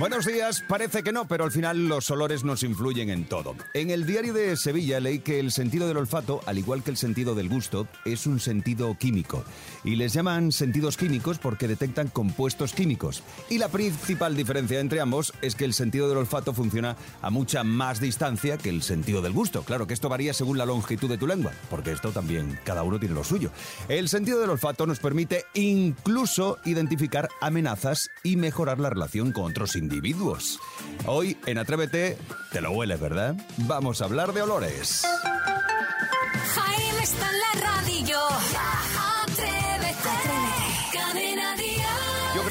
Buenos días, parece que no, pero al final los olores nos influyen en todo. En el diario de Sevilla leí que el sentido del olfato, al igual que el sentido del gusto, es un sentido químico. Y les llaman sentidos químicos porque detectan compuestos químicos. Y la principal diferencia entre ambos es que el sentido del olfato funciona a mucha más distancia que el sentido del gusto. Claro que esto varía según la longitud de tu lengua, porque esto también cada uno tiene lo suyo. El sentido del olfato nos permite incluso identificar amenazas y mejorar la relación con otros individuos Hoy en Atrévete, te lo hueles, ¿verdad? Vamos a hablar de olores.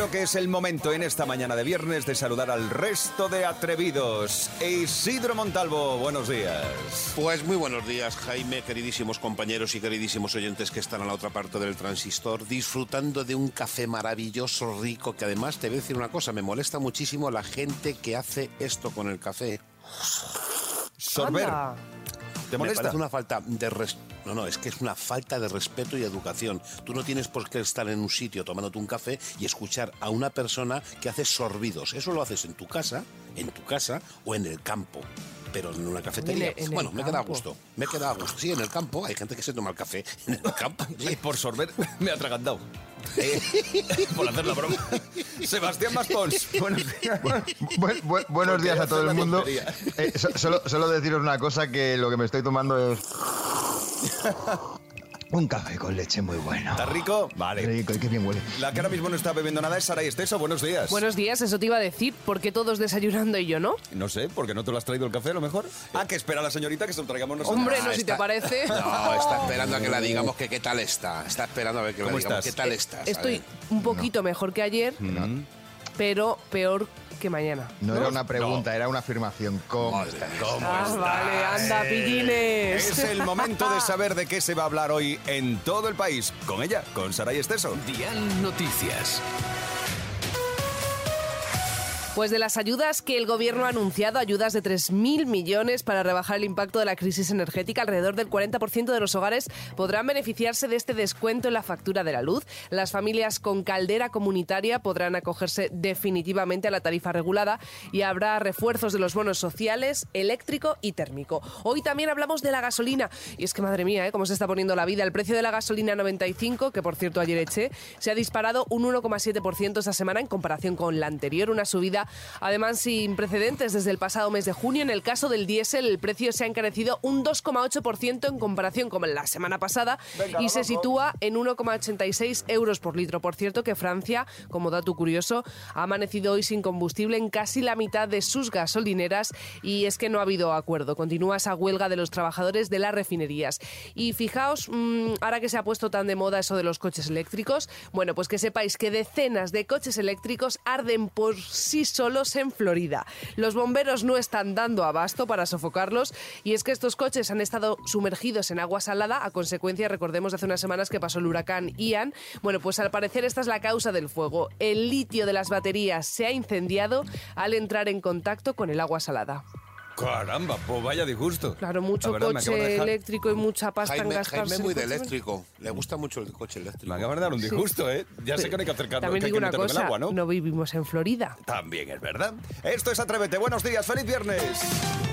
Creo que es el momento en esta mañana de viernes de saludar al resto de atrevidos. Isidro Montalvo, buenos días. Pues muy buenos días, Jaime, queridísimos compañeros y queridísimos oyentes que están a la otra parte del transistor, disfrutando de un café maravilloso, rico, que además te voy a decir una cosa, me molesta muchísimo la gente que hace esto con el café. Sorber. Anda. ¿Te Me molesta? parece una falta de res- No, no, es que es una falta de respeto y educación. Tú no tienes por qué estar en un sitio tomándote un café y escuchar a una persona que hace sorbidos. Eso lo haces en tu casa, en tu casa o en el campo. Pero en una cafetería. En el- en el bueno, me queda a campo. gusto. Me queda a gusto. Sí, en el campo hay gente que se toma el café en el campo. Y por sorber me ha atragantado. Eh, por hacer la broma. Sebastián Maspons, buenos días. Bu- bu- buenos Porque días a todo el mundo. Eh, so- solo, solo deciros una cosa, que lo que me estoy tomando es... Un café con leche muy bueno. ¿Está rico? Vale. Rico, y qué bien huele. La que ahora mismo no está bebiendo nada es Sara Esteso. Buenos días. Buenos días, eso te iba a decir. ¿Por qué todos desayunando y yo no? No sé, porque no te lo has traído el café a lo mejor. Ah, que espera la señorita que se lo traigamos nosotros. Hombre, Ah, no, si te parece. No, está esperando a que la digamos que qué tal está. Está esperando a ver que ¿Cómo digamos estás? qué tal estás. A Estoy un poquito mejor que ayer, Mm. pero peor que mañana. No, era una pregunta, era una afirmación. ¿Cómo Madre estás? mía. ¿Cómo Ah, estás? vale, anda, pillines. Es el momento de saber de qué se va a hablar hoy en todo el país. Con ella, con Saray Esteso. Dial Noticias. Pues de las ayudas que el gobierno ha anunciado, ayudas de 3.000 millones para rebajar el impacto de la crisis energética, alrededor del 40% de los hogares podrán beneficiarse de este descuento en la factura de la luz. Las familias con caldera comunitaria podrán acogerse definitivamente a la tarifa regulada y habrá refuerzos de los bonos sociales, eléctrico y térmico. Hoy también hablamos de la gasolina y es que madre mía, ¿eh? cómo se está poniendo la vida. El precio de la gasolina 95, que por cierto ayer eché, se ha disparado un 1,7% esta semana en comparación con la anterior, una subida además sin precedentes desde el pasado mes de junio. En el caso del diésel, el precio se ha encarecido un 2,8% en comparación con la semana pasada y se sitúa en 1,86 euros por litro. Por cierto, que Francia, como dato curioso, ha amanecido hoy sin combustible en casi la mitad de sus gasolineras y es que no ha habido acuerdo. Continúa esa huelga de los trabajadores de las refinerías. Y fijaos, mm, ahora que se ha puesto tan de moda eso de los coches eléctricos, bueno, pues que sepáis que decenas de coches eléctricos arden por sí solos en Florida. Los bomberos no están dando abasto para sofocarlos y es que estos coches han estado sumergidos en agua salada a consecuencia, recordemos, de hace unas semanas que pasó el huracán Ian. Bueno, pues al parecer esta es la causa del fuego. El litio de las baterías se ha incendiado al entrar en contacto con el agua salada. Caramba, pues vaya disgusto. Claro, mucho verdad, coche eléctrico y mucha pasta en Jaime, gastarse. Jaime en muy de eléctrico. Le gusta mucho el coche eléctrico. Me acaban de dar un disgusto, ¿eh? Ya sé que no hay que acercarlo, También que hay digo que una en el cosa, agua, ¿no? no vivimos en Florida. También es verdad. Esto es Atrévete. Buenos días, feliz viernes.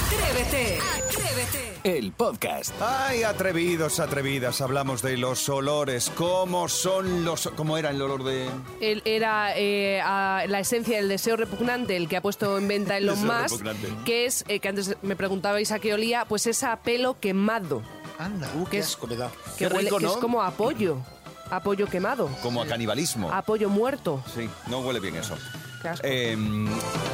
Atrévete. Atrévete. El podcast. Ay, atrevidos, atrevidas. Hablamos de los olores. ¿Cómo son los... ¿Cómo era el olor de...? Él era eh, a- la esencia del deseo repugnante, el que ha puesto en venta Elon Deseo Musk, repugnante. que es, eh, que antes me preguntabais a qué olía, pues es a pelo quemado, Anda. Uh, qué es- asco me da. que, Qué huele- rico, que ¿no? es como apoyo, apoyo quemado, Como a canibalismo. apoyo muerto. Sí, no huele bien eso. Qué asco. Eh,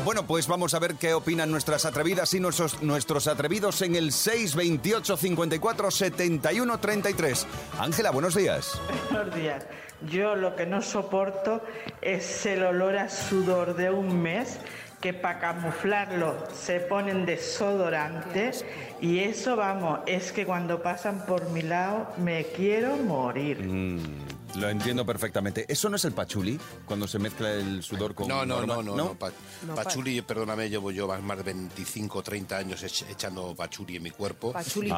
bueno, pues vamos a ver qué opinan nuestras atrevidas y nuestros, nuestros atrevidos en el 628 54 71 33. Ángela, buenos días. Buenos días. Yo lo que no soporto es el olor a sudor de un mes que para camuflarlo se ponen desodorante y eso, vamos, es que cuando pasan por mi lado me quiero morir. Lo entiendo perfectamente. ¿Eso no es el pachuli? Cuando se mezcla el sudor con... No, no, no, no, no. pa- No, pa- pachuli, perdóname, llevo yo más- más de 25 o 30 años ech- echando pachuli en mi cuerpo. Pachuli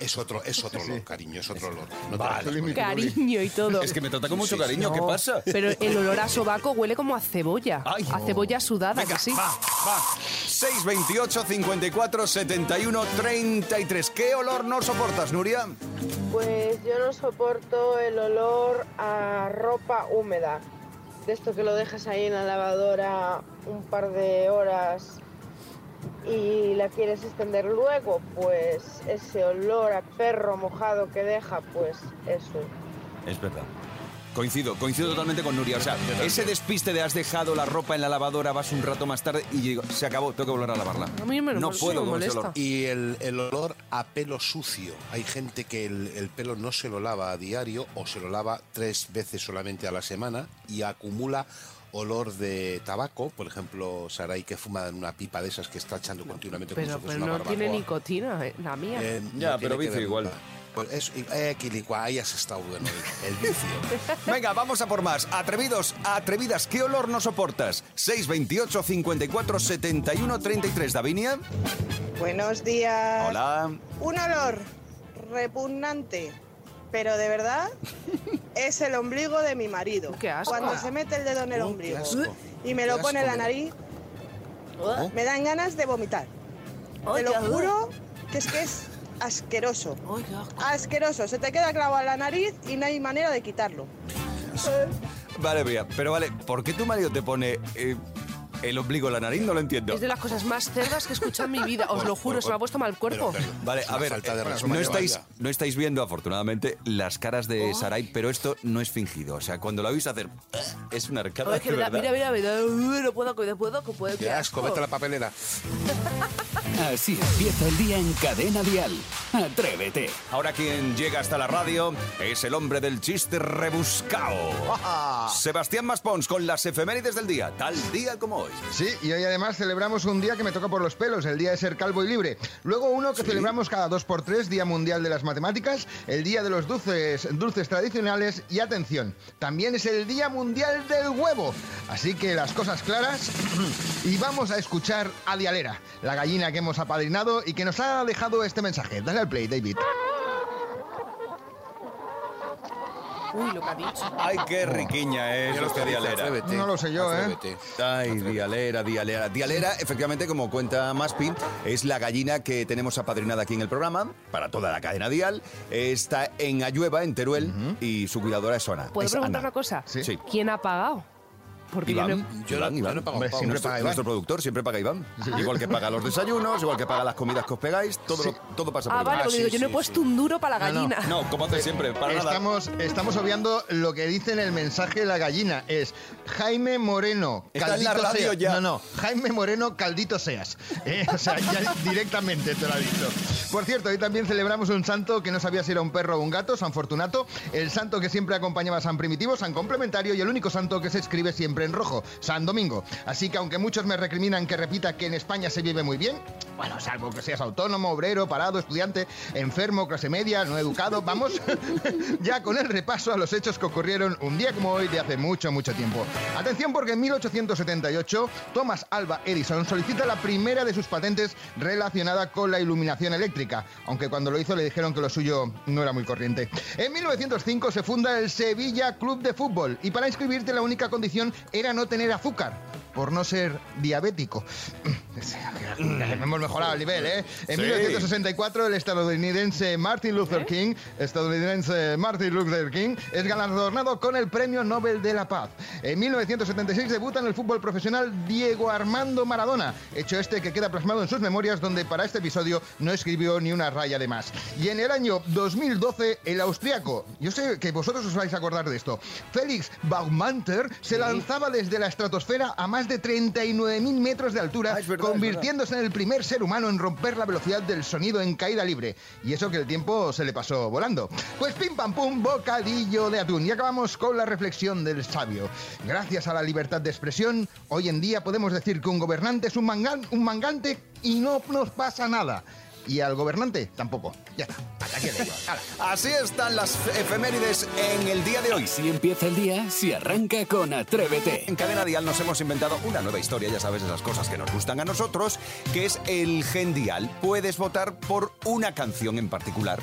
es otro, es otro olor, cariño, es otro olor. No te Vale. Cariño y todo. Es que me trata con mucho Sí, sí. cariño. ¿Qué No, pasa? Pero el olor a sobaco huele como a cebolla. Ay. a cebolla sudada, Venga, que sí. va, va. 628 54 71 33. ¿Qué olor no soportas, Nuria? Pues yo no soporto el olor a ropa húmeda. De esto que lo dejas ahí en la lavadora un par de horas y la quieres extender luego, pues ese olor a perro mojado que deja, pues eso. Es verdad. Coincido, coincido totalmente con Nuria. O sea, ese despiste de has dejado la ropa en la lavadora, vas un rato más tarde y digo, se acabó, tengo que volver a lavarla. A mí me- no puedo me con ese molesta. olor. Y el, el olor a pelo sucio. Hay gente que el, el pelo no se lo lava a diario o se lo lava tres veces solamente a la semana y acumula olor de tabaco. Por ejemplo, Saray que fuma en una pipa de esas que está echando continuamente como Pero, si fuese pero una no tiene nicotina, eh, la mía. Eh, Ya, no pero vicio igual. nada. Pues eso, y- eh, Quilicua, ahí has estado bueno, el, el vicio. Venga, vamos a por más. Atrevidos, atrevidas, ¿qué olor no soportas? 628 54 71 33. Davinia. Buenos días. Hola. Un olor repugnante, pero de verdad es el ombligo de mi marido. Qué asco. Cuando se mete el dedo en el Oh, ombligo y me lo pone en la nariz, Oh. me dan ganas de vomitar. Te lo juro que es que es asqueroso. Asqueroso. Se te queda clavado en la nariz y no hay manera de quitarlo. Vale, mira, pero vale, ¿por qué tu marido te pone eh, el ombligo la nariz? No lo entiendo. Es de las cosas más cerdas que he escuchado en mi vida. Os lo juro, se me ha puesto mal cuerpo. Pero, pero, Vale, es a ver, falta de eh, no estáis, no estáis viendo afortunadamente las caras de Sarai, pero esto no es fingido. O sea, cuando lo oís hacer, es una arcada que me da- verdad. mira, mira, mira, no puedo, no puedo, no puedo. Qué asco, vete a la papelera. Así empieza el día en Cadena Dial. Atrévete. Ahora quien llega hasta la radio es el hombre del chiste rebuscao. Sebastián Maspons con las efemérides del día, tal día como hoy. Sí, y hoy además celebramos un día que me toca por los pelos, el día de ser calvo y libre. Luego uno que celebramos cada dos por tres, Día Mundial de las Matemáticas, el Día de los Dulces, dulces Tradicionales y atención, también es el Día Mundial del Huevo. Así que las cosas claras y vamos a escuchar a Dialera, la gallina que hemos apadrinado y que nos ha dejado este mensaje. Dale al play, David. Uy, lo que ha dicho. Ay, qué riquiña es este dice, dialera. atrévete, No lo sé yo, ¿eh? atrévete. Ay, dialera, dialera. Dialera, efectivamente, como cuenta Maspi, es la gallina que tenemos apadrinada aquí en el programa, para toda la cadena dial. Está en Ayueva, en Teruel, y su cuidadora es Ana. ¿Puedo es preguntar Ana. una cosa? Sí. ¿Quién ha pagado? Porque yo no he- Iván, Yo Iván, no- Iván. yo no pago siempre nuestro, paga Iván. nuestro productor siempre paga Iván. Igual que paga los desayunos, igual que paga las comidas que os pegáis, todo, lo- todo pasa por Ah, Iván. vale, porque sí, digo, yo no he sí, puesto sí. un duro para la No, no. gallina. No, como hace siempre, para nada. Estamos, estamos obviando lo que dice en el mensaje de la gallina. Es Jaime Moreno, Está en la caldito radio seas. ya. No, no, Jaime Moreno, caldito seas. Eh, O sea, ya directamente te lo ha dicho. Por cierto, hoy también celebramos un santo que no sabía si era un perro o un gato, San Fortunato, el santo que siempre acompañaba a San Primitivo, San Complementario y el único santo que se escribe siempre en rojo, San Domingo. Así que aunque muchos me recriminan que repita que en España se vive muy bien, bueno, salvo que seas autónomo, obrero, parado, estudiante, enfermo, clase media, no educado, vamos ya con el repaso a los hechos que ocurrieron un día como hoy de hace mucho, mucho tiempo. Atención porque en 1878 Thomas Alva Edison solicita la primera de sus patentes relacionada con la iluminación eléctrica, aunque cuando lo hizo le dijeron que lo suyo no era muy corriente. En 1905 se funda el Sevilla Club de Fútbol y para inscribirte la única condición era no tener azúcar, por no ser diabético. Hemos mejorado el nivel, ¿eh? En Sí. 1964 el estadounidense Martin Luther King, estadounidense Martin Luther King, es galardonado con el Premio Nobel de la Paz. En 1976 debuta en el fútbol profesional Diego Armando Maradona, hecho este que queda plasmado en sus memorias donde para este episodio no escribió ni una raya de más. Y en el año 2012 el austriaco, yo sé que vosotros os vais a acordar de esto, Félix Baumannter se lanzaba desde la estratosfera a más de 39.000 metros de altura, Ah, verdad, convirtiéndose en el primer ser humano en romper la velocidad del sonido en caída libre. Y eso que el tiempo se le pasó volando. Pues pim pam pum, bocadillo de atún. Y acabamos con la reflexión del sabio. Gracias a la libertad de expresión, hoy en día podemos decir que un gobernante es un, mangan- un mangante y no nos pasa nada. Y al gobernante tampoco. Ya está. Hasta aquí. Así están las efemérides en el día de hoy. Si empieza el día, si arranca con Atrévete. En Cadena Dial nos hemos inventado una nueva historia, ya sabes, esas cosas que nos gustan a nosotros, que es el Gen Dial. Puedes votar por una canción en particular.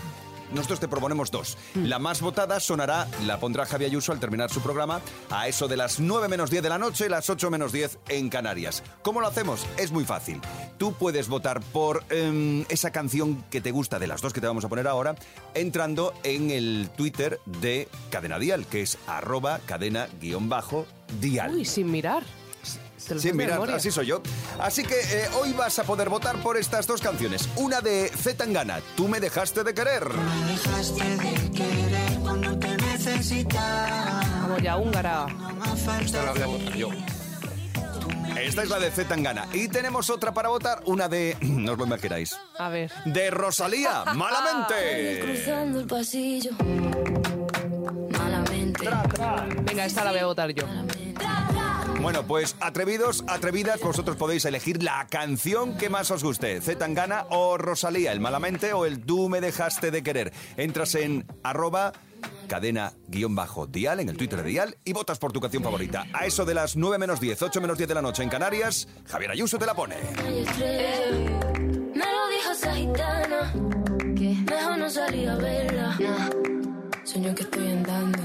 Nosotros te proponemos dos. La más votada sonará, la pondrá Javier Ayuso al terminar su programa, a eso de las 9 menos 10 de la noche, las 8 menos 10 en Canarias. ¿Cómo lo hacemos? Es muy fácil. Tú puedes votar por em, esa canción que te gusta de las dos que te vamos a poner ahora, entrando en el Twitter de Cadena Dial, que es arroba cadena-dial. Uy, sin mirar. Te Sí, de mira, así soy yo. Así que eh, hoy vas a poder votar por estas dos canciones. Una de Z Tangana, Tú me dejaste de querer. Vamos ya, húngara. Esta la voy a votar yo. Esta es la de Z Tangana. Y tenemos otra para votar, una de... No os lo imagináis. A ver. De Rosalía, Malamente. Cruzando el pasillo. Malamente. Venga, esta la voy a votar yo. Bueno, pues atrevidos, atrevidas, vosotros podéis elegir la canción que más os guste. Z Tangana o Rosalía, el Malamente o el Tú me dejaste de querer. Entras en arroba cadena-dial en el Twitter de Dial y votas por tu canción favorita. A eso de las 9 menos 10, 8 menos 10 de la noche en Canarias, Javier Ayuso te la pone. Me lo dijo esa gitana. Que mejor no salir a verla. Sueño que estoy andando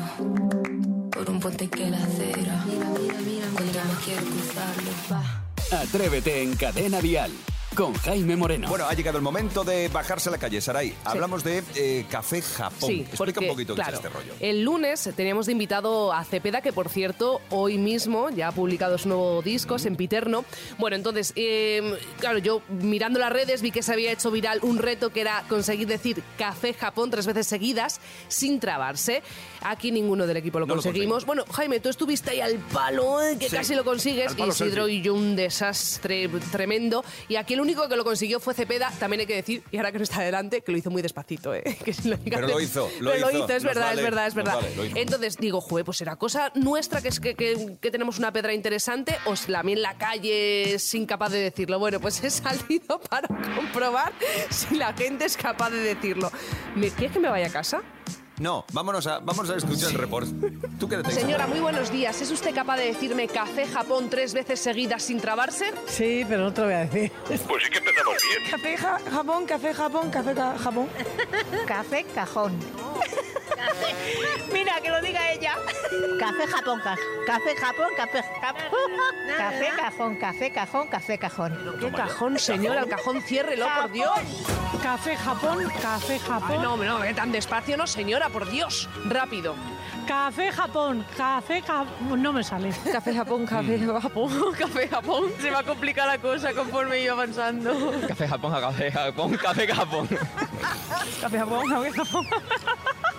por un puente que la acera. Mira, mira, mira. Cuando me quiero cruzarlo, va. Atrévete en Cadena Dial con Jaime Moreno. Bueno, ha llegado el momento de bajarse a la calle, Saray. Hablamos de eh, Café Japón. Sí, Explica porque, un poquito claro, qué es este rollo. El lunes teníamos de invitado a Cepeda, que por cierto, hoy mismo ya ha publicado su nuevo disco, Sempiterno. Bueno, entonces, eh, claro, yo mirando las redes vi que se había hecho viral un reto que era conseguir decir Café Japón tres veces seguidas sin trabarse. Aquí ninguno del equipo lo No lo conseguimos. bueno, Jaime, tú estuviste ahí al palo, eh, que Sí, casi lo consigues. al palo Isidro y yo un desastre tremendo. Y aquí el único que lo consiguió fue Cepeda, también hay que decir, y ahora que no está delante, que lo hizo muy despacito, ¿eh? Que lo Pero lo hizo, lo Pero hizo. es verdad, vale, es verdad, es verdad. vale, lo. Entonces digo, joder, pues será cosa nuestra que es que, que- que tenemos una pedra interesante o en la calle es incapaz de decirlo. Bueno, pues he salido para comprobar si la gente es capaz de decirlo. ¿Me quieres que me vaya a casa? No, vámonos a, vamos a escuchar el report. Tú quédate. Señora, muy buenos días. ¿Es usted capaz de decirme café Japón tres veces seguidas sin trabarse? Sí, pero no te lo voy a decir. Pues sí que empezamos bien. Café ja- Japón, café Japón, café ca- Japón. Café cajón. Mira, que lo diga ella. Café Japón, ca- café Japón, café Japón. Café cajón, café cajón, café cajón. ¿Qué cajón, señora? El cajón ciérrelo, por Dios. Café Japón, café Ay, Japón. no, no, que tan despacio no, señora, por Dios. Rápido. Café Japón, café Japón. No me sale. Café Japón, café Japón, café Japón. Se va a complicar la cosa conforme yo avanzando. Café Japón, café Japón, café Japón. Café Japón, café Japón.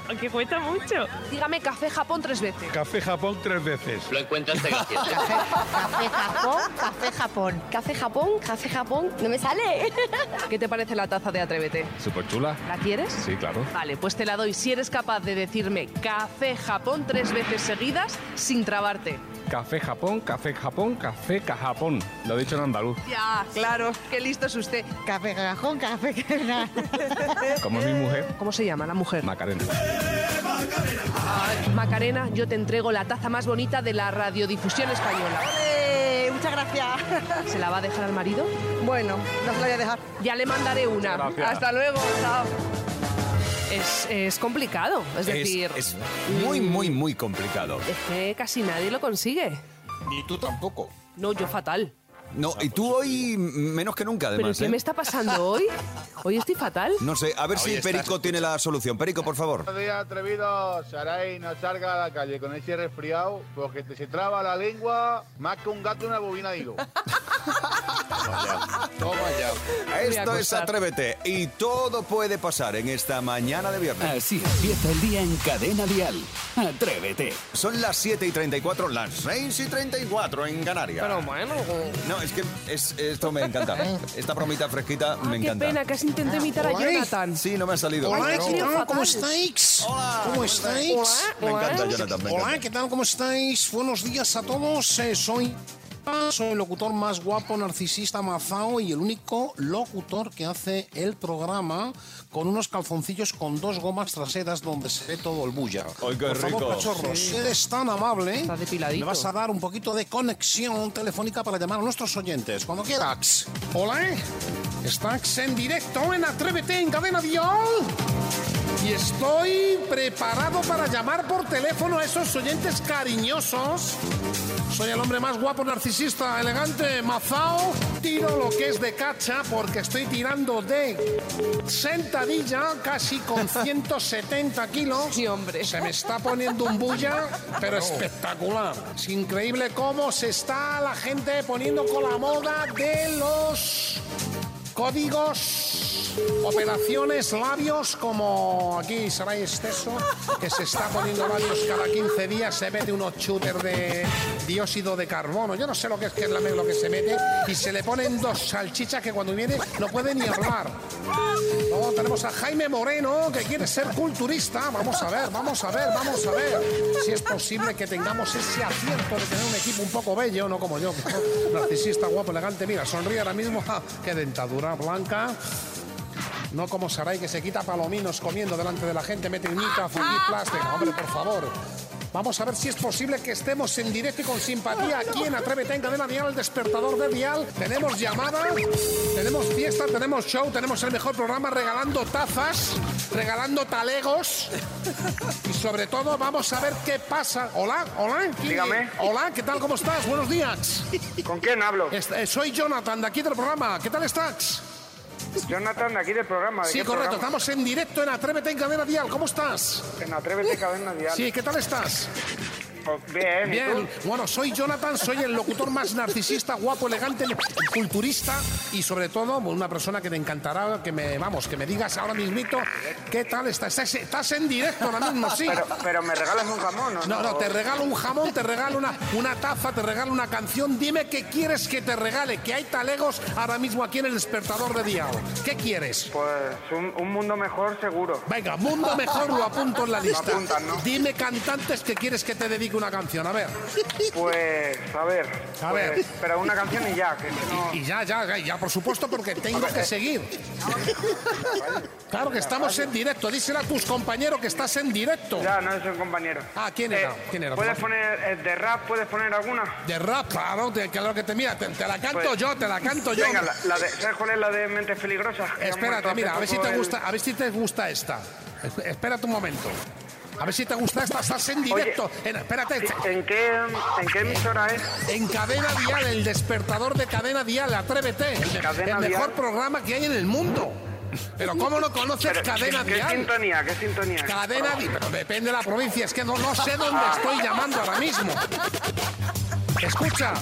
Que cuesta mucho. Dígame café Japón tres veces. Café Japón tres veces. Lo encuentraste gracioso. Café Japón, café Japón. Café Japón, café Japón. No me sale. ¿Qué te parece la taza de Atrévete? Súper chula. ¿La quieres? Sí, claro. Vale, pues te la doy si eres capaz de decirme café Japón tres veces seguidas sin trabarte. Café Japón, café Japón, café Cajapón. Lo he dicho en andaluz. Ya, claro, qué listo es usted. Café cajón, café Como es mi mujer, ¿Cómo se llama la mujer? Macarena. Macarena, yo te entrego la taza más bonita de la radiodifusión española. Muchas gracias. ¿Se la va a dejar al marido? Bueno, no se la voy a dejar. Ya le mandaré una. Gracias. Hasta luego. Chao. Es, es complicado, es decir, es muy, muy, muy complicado. es que casi nadie lo consigue. Ni tú tampoco. No, yo fatal. No, y tú hoy menos que nunca, ¿Pero además. qué ¿eh? me está pasando hoy? Hoy estoy fatal. No sé, a ver Hoy si Perico tiene la solución. Perico, por favor. Buenos días, atrevidos. Saray, no salga a la calle con ese resfriado porque te se traba la lengua más que un gato en una bobina de hilo. Toma ya. Esto es. Atrévete y todo puede pasar en esta mañana de viernes. Así empieza el día en Cadena Dial. Atrévete. Son las 7 y 34, las 6 y 34 en Canarias. Pero bueno. No, es que es- esto me encanta. Esta bromita fresquita Ah, me qué encanta. pena, casi intenté imitar a Hola. Jonathan. Sí, no me ha salido. Hola, ¿qué tal? ¿Cómo estáis? ¿Cómo estáis? Me encanta, Jonathan. me Hola. ¿qué tal? ¿Cómo estáis? Buenos días a todos. Eh, soy Soy el locutor más guapo, narcisista, mazao y el único locutor que hace el programa con unos calzoncillos con dos gomas traseras donde se ve todo el bulla. Ay, qué Por favor, rico. cachorro, Sí. si eres tan amable, Está depiladito. me vas a dar un poquito de conexión telefónica para llamar a nuestros oyentes cuando quieras. Hola, estás en directo en Atrévete en Cadena Dial. Y estoy preparado para llamar por teléfono a esos oyentes cariñosos. Soy el hombre más guapo, narcisista, elegante, mazao. Tiro lo que es de cacha porque estoy tirando de sentadilla casi con 170 kilos. Sí, hombre. Se me está poniendo un bulla, pero espectacular. Es increíble cómo se está la gente poniendo con la moda de los códigos, operaciones, labios, como aquí Saray Esteso, que se está poniendo labios cada 15 días, se mete unos shooters de dióxido de carbono. Yo no sé lo que es, que es la- lo que se mete, y se le ponen dos salchichas que cuando viene no puede ni hablar. Luego tenemos a Jaime Moreno, que quiere ser culturista. Vamos a ver, vamos a ver, vamos a ver si es posible que tengamos ese acierto de tener un equipo un poco bello, no como yo, narcisista, guapo, elegante. Mira, sonríe ahora mismo. ¡Qué dentadura blanca! No como Saray que se quita palominos comiendo delante de la gente, mete uñita, fundir plástico. Hombre, por favor. Vamos a ver si es posible que estemos en directo y con simpatía aquí en Atrévete en Cadena Dial, el despertador de Dial. Tenemos llamada, tenemos fiesta, tenemos show, tenemos el mejor programa regalando tazas, regalando talegos. Y sobre todo vamos a ver qué pasa. Hola, hola. ¿quién- Dígame. Hola, ¿qué tal? ¿Cómo estás? Buenos días. ¿Con quién hablo? Est- eh, soy Jonathan de aquí del programa. ¿Qué tal estás? Jonathan, de aquí del programa. ¿de Sí, correcto. programa? Estamos en directo en Atrévete en Cadena Dial. ¿Cómo estás? En Atrévete Cadena Dial. Sí, ¿qué tal estás? Pues bien, ¿y Bien, bueno, soy Jonathan, soy el locutor más narcisista, guapo, elegante, culturista y sobre todo una persona que te encantará que me, vamos, que me digas ahora mismito qué tal estás. Estás, estás en directo ahora mismo, sí. Pero, pero me regalas un jamón, ¿no? No, no, te regalo un jamón, te regalo una, una taza, te regalo una canción. Dime qué quieres que te regale, que hay talegos ahora mismo aquí en el despertador de Dial. ¿Qué quieres? Pues un, un mundo mejor seguro. Venga, mundo mejor lo apunto en la lista. apuntas, ¿no? Dime cantantes que quieres que te dedique una canción. A ver. Pues, a ver. A pues, ver. Pero una canción y ya, que no... Y ya, ya, ya, por supuesto, porque tengo que seguir. Claro que estamos en directo. Díselo a tus compañeros que estás en directo. Ya, no es un compañero. Ah, ¿quién era? Eh, ¿Quién era? ¿Puedes poner eh, de rap? ¿Puedes poner alguna? De rap, claro, te, claro que te mira, te, te la canto Pues, yo, te la canto yo. Venga, la, la de, ¿sabes cuál es la de Mentes Peligrosas? Espérate, mira, a ver si te el- gusta, a ver si te gusta esta. Es- Espérate un momento. A ver si te gusta esta, estás en Oye, directo. En- espérate. ¿En qué, ¿En qué emisora es? En Cadena Dial, el despertador de Cadena Dial, atrévete. El, de- Cadena el mejor Dial. programa que hay en el mundo. Pero ¿cómo no conoces Pero, Cadena ¿qué, ¿Qué Dial? sintonía? ¿Qué sintonía? Cadena Dial. Pero depende de la provincia, es que no, no sé dónde estoy llamando ahora mismo. Escucha,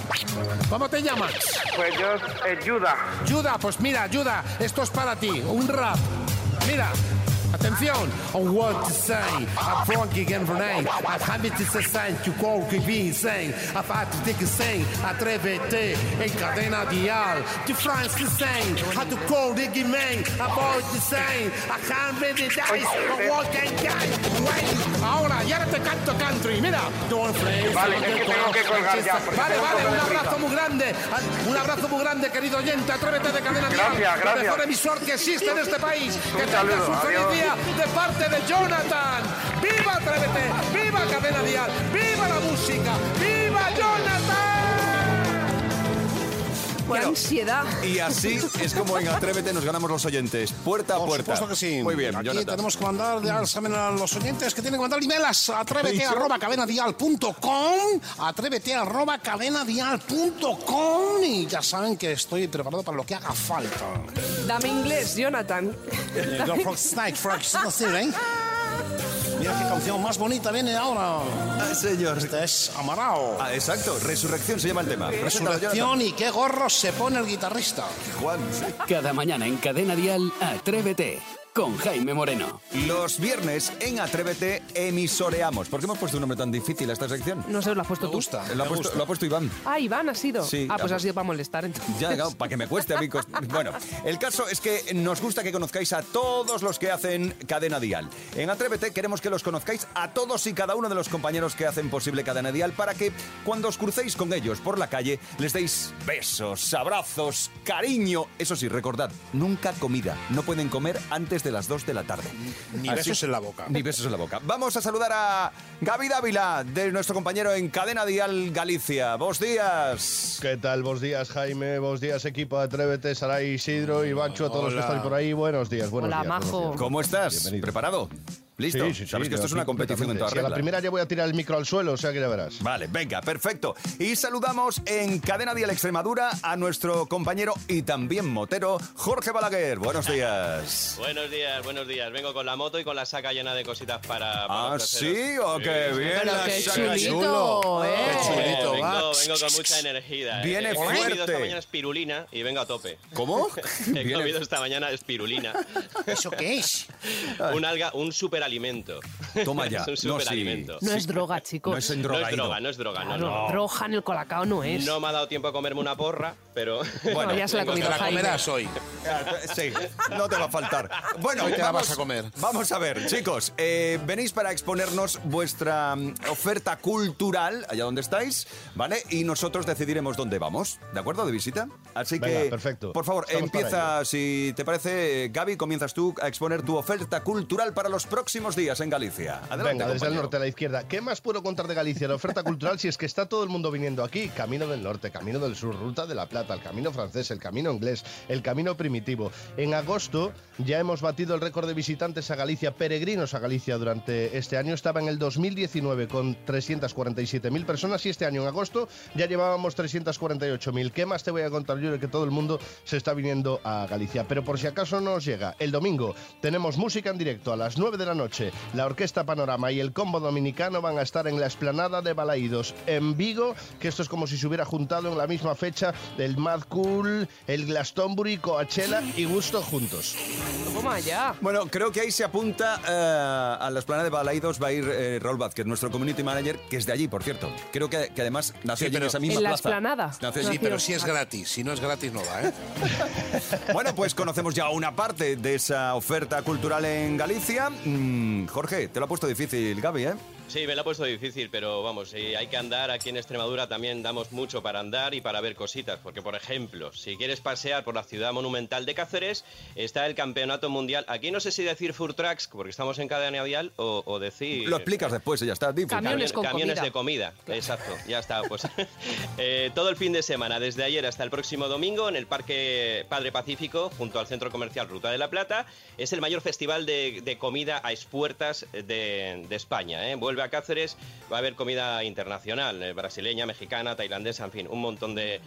¿cómo te llamas? Pues yo, eh, Yuda. Yuda, pues mira, Yuda, esto es para ti, un rap. Mira, atención. On what to say, I'm Frankie name. I'm happy to say sign to call que be insane. I've had to take a saying, atrévete en cadena dial. To France to sing, had to call Ricky Man. About the same, I can't really dice, but what can Wait, ahora, ya te canto country, mira. Don't play, Vale, es que tengo que colgar ya, Vale, vale, un abrazo muy grande. Un abrazo muy grande, querido oyente. Atrévete de cadena Dial. Gracias, gracias. mejor emisor que existe en este país. Que tengas un feliz adiós. Día de parte de Jonathan. ¡Viva Atrévete! ¡Viva Cadena Dial! ¡Viva la música! ¡Viva Jonathan! ¡Qué ansiedad! Y así es como en Atrévete nos ganamos los oyentes, puerta a Por puerta. supuesto que sí. Muy bien, Aquí Jonathan. tenemos que mandar, ya saben a los oyentes que tienen que mandar emails a atrévete arroba cadenadial.com atrévete arroba cadenadial.com y ya saben que estoy preparado para lo que haga falta. Dame inglés, Jonathan. Go for Snake, for ¿eh? Mira qué canción más bonita viene ahora. Ah, señor. Este es Amarao. Ah, exacto, Resurrección se llama el tema. Resurrección y qué gorro se pone el guitarrista. Juan. Cada mañana en Cadena Dial, Atrévete con Jaime Moreno. Los viernes en Atrévete emisoreamos. ¿Por qué hemos puesto un nombre tan difícil a esta sección? No sé, ¿lo has puesto tú? Lo ha, puesto, lo ha puesto Iván. Ah, Iván ha sido. Sí, ah, pues ha sido para molestar entonces. Ya, para que me cueste a mí. Bueno, el caso es que nos gusta que conozcáis a todos los que hacen Cadena Dial. En Atrévete queremos que los conozcáis a todos y cada uno de los compañeros que hacen posible Cadena Dial para que cuando os crucéis con ellos por la calle les deis besos, abrazos, cariño. Eso sí, recordad, nunca comida. No pueden comer antes de las 2 de la tarde. Ni besos en la boca. Ni besos en la boca. Vamos a saludar a Gaby Dávila, de nuestro compañero en Cadena Dial Galicia. Buenos días. ¿Qué tal? Buenos días, Jaime. Buenos días, equipo de Atrévete, Saray, Isidro y Bacho, a todos los que estáis por ahí. Buenos días, buenos Hola, días. buenos majo. días. ¿Cómo estás? Bienvenido. ¿Preparado? ¿Listo? Sí, sí, sí, Sabes que esto es sí, una competición en toda Si a la regla. primera ya voy a tirar el micro al suelo, o sea que ya verás. Vale, venga, perfecto. Y saludamos en Cadena Dial Extremadura a nuestro compañero y también motero, Jorge Balaguer. Buenos días. Buenos días, buenos días. Vengo con la moto y con la saca llena de cositas para. para Ah. ¿sí? ¿O qué bien? Pero la qué saca. chulito, ¿eh? Qué chulito, vengo, va. vengo con mucha energía. eh. Viene He comido fuerte. esta mañana espirulina y vengo a tope. ¿Cómo? He Viene- comido esta mañana espirulina. ¿Eso qué es? un alga, un superalimento. Toma ya. es un No, sí. superalimento. No es droga, chicos. No es No es droga, no es droga, Claro, no. droga en el colacao no es. No me ha dado tiempo a comerme una porra, pero. Bueno, ya se la comido la comerás hoy. Sí, no te va a faltar. Bueno, Hoy te la vamos, vas a comer. Vamos a ver, chicos. eh, venís para exponernos vuestra mm, oferta cultural, allá donde estáis, ¿vale? Y nosotros decidiremos dónde vamos, ¿de acuerdo? De visita. Así Venga, que, perfecto. por favor, Estamos empieza, si te parece, Gaby, comienzas tú a exponer tu oferta cultural para los próximos días en Galicia. Adelante, Venga, desde el norte a la izquierda. ¿Qué más puedo contar de Galicia? La oferta cultural, si es que está todo el mundo viniendo aquí. Camino del norte, camino del sur, ruta de la plata, el camino francés, el camino inglés, el camino primitivo. En agosto ya hemos batido el récord de visitantes a Galicia, peregrinos a Galicia durante este año. Estaba en el 2019 con 347.000 personas y este año en agosto ya llevábamos 348.000. ¿Qué más te voy a contar yo de que todo el mundo se está viniendo a Galicia? Pero por si acaso no os llega, el domingo tenemos música en directo a las 9 de la noche. La Orquesta Panorama y el Combo Dominicano van a estar en la esplanada de Balaídos en Vigo, que esto es como si se hubiera juntado en la misma fecha el Mad Cool, el Glastonbury, Coachella y Gusto juntos. Toma ya. Bueno, creo que ahí se apunta eh, a la esplanada de Balaidos va a ir eh, Raúl Vázquez, nuestro community manager, que es de allí, por cierto. Creo que, que además nació Sí, allí en esa misma En la plaza. esplanada. Nació allí. Sí, pero si es gratis. Si no es gratis, no va, ¿eh? Bueno, pues conocemos ya una parte de esa oferta cultural en Galicia. Mm, Jorge, te lo ha puesto difícil, Gaby, ¿eh? Sí, me lo ha puesto difícil, pero vamos, si hay que andar, aquí en Extremadura también damos mucho para andar y para ver cositas, porque por ejemplo, si quieres pasear por la ciudad monumental de Cáceres, está el Campeonato Mundial, aquí no sé si decir Fur Tracks, porque estamos en cadena vial, o, o decir... Lo explicas después ya está. Camiones con camiones comida. de comida, exacto, ya está. Pues eh, todo el fin de semana, desde ayer hasta el próximo domingo, en el Parque Padre Pacífico, junto al Centro Comercial Ruta de la Plata, es el mayor festival de, de comida a expuertas de, España. ¿eh? Vuelve a Cáceres, va a haber comida internacional, eh, brasileña, mexicana, tailandesa, en fin, un montón de,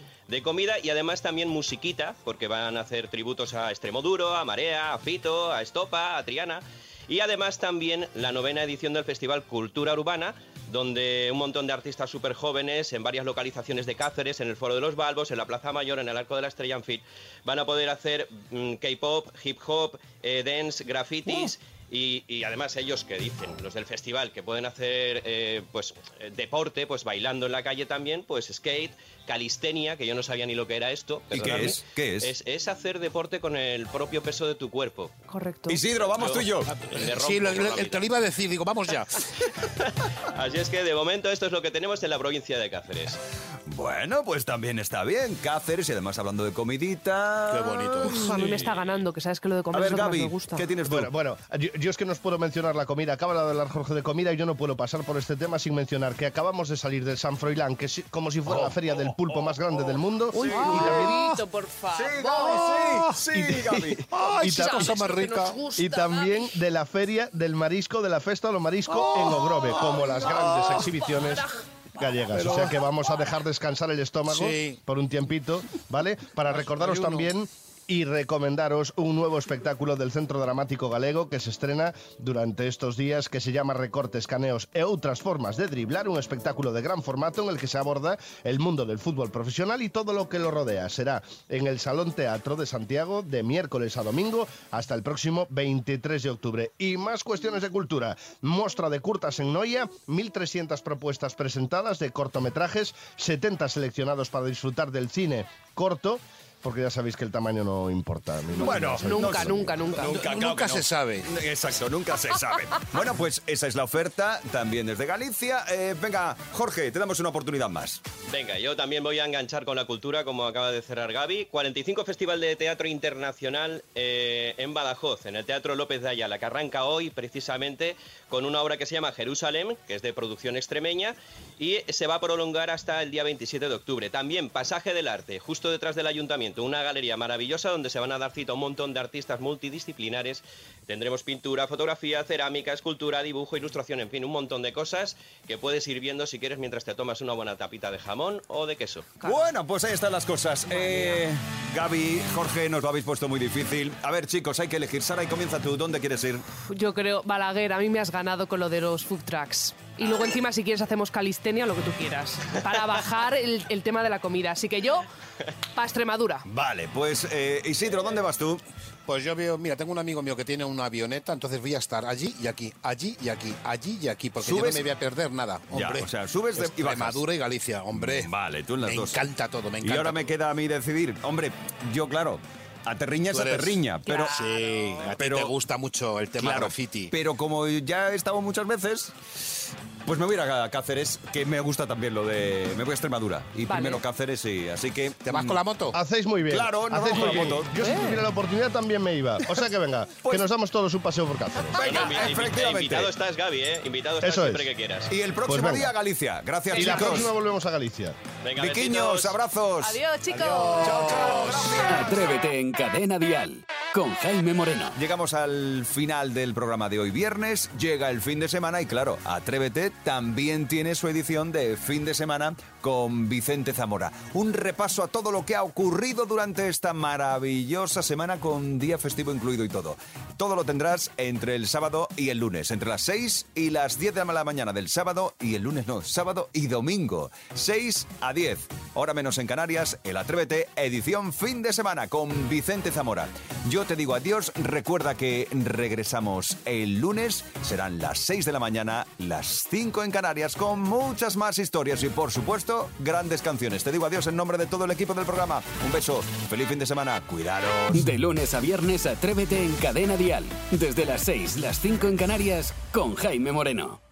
comida y además también musiquita, porque van a hacer tributos a Extremoduro, a Marea, a Fito, a Estopa, a Triana. Y además también la novena edición del Festival Cultura Urbana, donde un montón de artistas súper jóvenes en varias localizaciones de Cáceres, en el Foro de los Balbos, en la Plaza Mayor, en el Arco de la Estrella, en fin, van a poder hacer mm, K-pop, hip hop, eh, dance, grafitis. Y, y además ellos que dicen, los del festival, que pueden hacer eh, pues eh, deporte, pues bailando en la calle también, pues skate, calistenia, que yo no sabía ni lo que era esto. ¿Y qué es? ¿Qué es? es? es hacer deporte con el propio peso de tu cuerpo. Correcto. Isidro, vamos tú y yo. Rompo Sí, lo- lo- te lo iba a decir. Digo, vamos ya. Así es que de momento esto es lo que tenemos en la provincia de Cáceres. Bueno, pues también está bien. Cáceres y además hablando de comidita. Qué bonito. Uf, a mí me está ganando, que sabes que lo de A comer ver, es lo que más Gaby, me gusta. ¿qué tienes tú? Bueno, bueno, yo, yo es que no os puedo mencionar la comida. Acaba de hablar Jorge de comida y yo no puedo pasar por este tema sin mencionar que acabamos de salir del San Froilán, que es como si fuera la feria del pulpo más grande del mundo. Uy, y también- Pepito, por favor. sí, sí, Gaby. ¡Ay, Y ta- cosa más que rica! gusta, Y también de la feria del marisco, de la festa de los marisco en Ogrove, como las grandes exhibiciones gallegas. O sea que vamos a dejar descansar el estómago Sí. por un tiempito, ¿vale? Para recordaros también y recomendaros un nuevo espectáculo del Centro Dramático Galego que se estrena durante estos días que se llama Recortes, Caneos e outras formas de driblar, un espectáculo de gran formato en el que se aborda el mundo del fútbol profesional y todo lo que lo rodea. Será en el Salón Teatro de Santiago de miércoles a domingo hasta el próximo 23 de octubre. Y más cuestiones de cultura. Mostra de curtas en Noia, 1.300 propuestas presentadas de cortometrajes, 70 seleccionados para disfrutar del cine corto porque ya sabéis que el tamaño no importa. Bueno, no sé. Nunca, nunca, nunca. Nunca, claro Nunca que se sabe. Exacto, nunca se sabe. Bueno, pues esa es la oferta, también desde Galicia. Eh, venga, Jorge, te damos una oportunidad más. Venga, yo también voy a enganchar con la cultura, como acaba de cerrar Gaby. 45 Festival de Teatro Internacional eh, en Badajoz, en el Teatro López de Ayala, que arranca hoy precisamente con una obra que se llama Jerusalén, que es de producción extremeña, y se va a prolongar hasta el día 27 de octubre. También Pasaje del Arte, justo detrás del ayuntamiento, una galería maravillosa donde se van a dar cita a un montón de artistas multidisciplinares. Tendremos pintura, fotografía, cerámica, escultura, dibujo, ilustración, en fin, un montón de cosas que puedes ir viendo si quieres mientras te tomas una buena tapita de jamón o de queso. Bueno, pues ahí están las cosas. Eh, Gaby, Jorge, nos lo habéis puesto muy difícil. A ver, chicos, hay que elegir. Sara, y comienza tú. ¿Dónde quieres ir? Yo creo, Balaguer, a mí me has ganado con lo de los food trucks. Y luego encima, si quieres, hacemos calistenia o lo que tú quieras. Para bajar el, el tema de la comida. Así que yo, para Extremadura. Vale, pues eh, Isidro, ¿dónde vas tú? Pues yo veo, mira, tengo un amigo mío que tiene una avioneta, entonces voy a estar allí y aquí, allí y aquí, allí y aquí, porque yo no me voy a perder nada, Ya, hombre. o sea, subes de- y. Extremadura y Galicia, hombre. Vale, tú en las me dos. encanta todo, me Y encanta. ahora me queda a mí decidir. Hombre, yo, claro, aterriña es aterriña, pero... Sí, a ti pero- te gusta mucho el tema Claro, graffiti. Pero como ya he estado muchas veces, life. Pues me voy a ir a Cáceres, que me gusta también lo de... Me voy a Extremadura. Y Vale. primero Cáceres y así que... ¿Te vas con la moto? Hacéis muy bien. Claro, nos Hacéis muy con la bien. moto. Yo si Eh. tuviera la oportunidad también me iba. O sea que venga, que nos damos todos un paseo por Cáceres. Venga, Invitado estás, Gaby, ¿eh? Invitado estás Eso es. siempre que quieras. Y el próximo Pues venga. día Galicia. Gracias, Y la chicos. próxima volvemos a Galicia. Venga, Viquiños, abrazos. Adiós, chicos. Chao, chao. Gracias. Atrévete en Cadena Dial con Jaime Moreno. Llegamos al final del programa de hoy viernes, llega el fin de semana y claro, Atrévete también tiene su edición de fin de semana con Vicente Zamora. Un repaso a todo lo que ha ocurrido durante esta maravillosa semana con día festivo incluido y todo. Todo lo tendrás entre el sábado y el lunes, entre las 6 y las 10 de la mañana del sábado y el lunes no, sábado y domingo. 6 a 10, hora menos en Canarias, el Atrévete, edición fin de semana con Vicente Zamora. Yo te digo adiós, recuerda que regresamos el lunes, serán las 6 de la mañana, las 5 en Canarias, con muchas más historias y por supuesto, grandes canciones. Te digo adiós en nombre de todo el equipo del programa. Un beso, feliz fin de semana, cuidaros. De lunes a viernes, Atrévete en Cadena Dial. Desde las 6, las 5 en Canarias, con Jaime Moreno.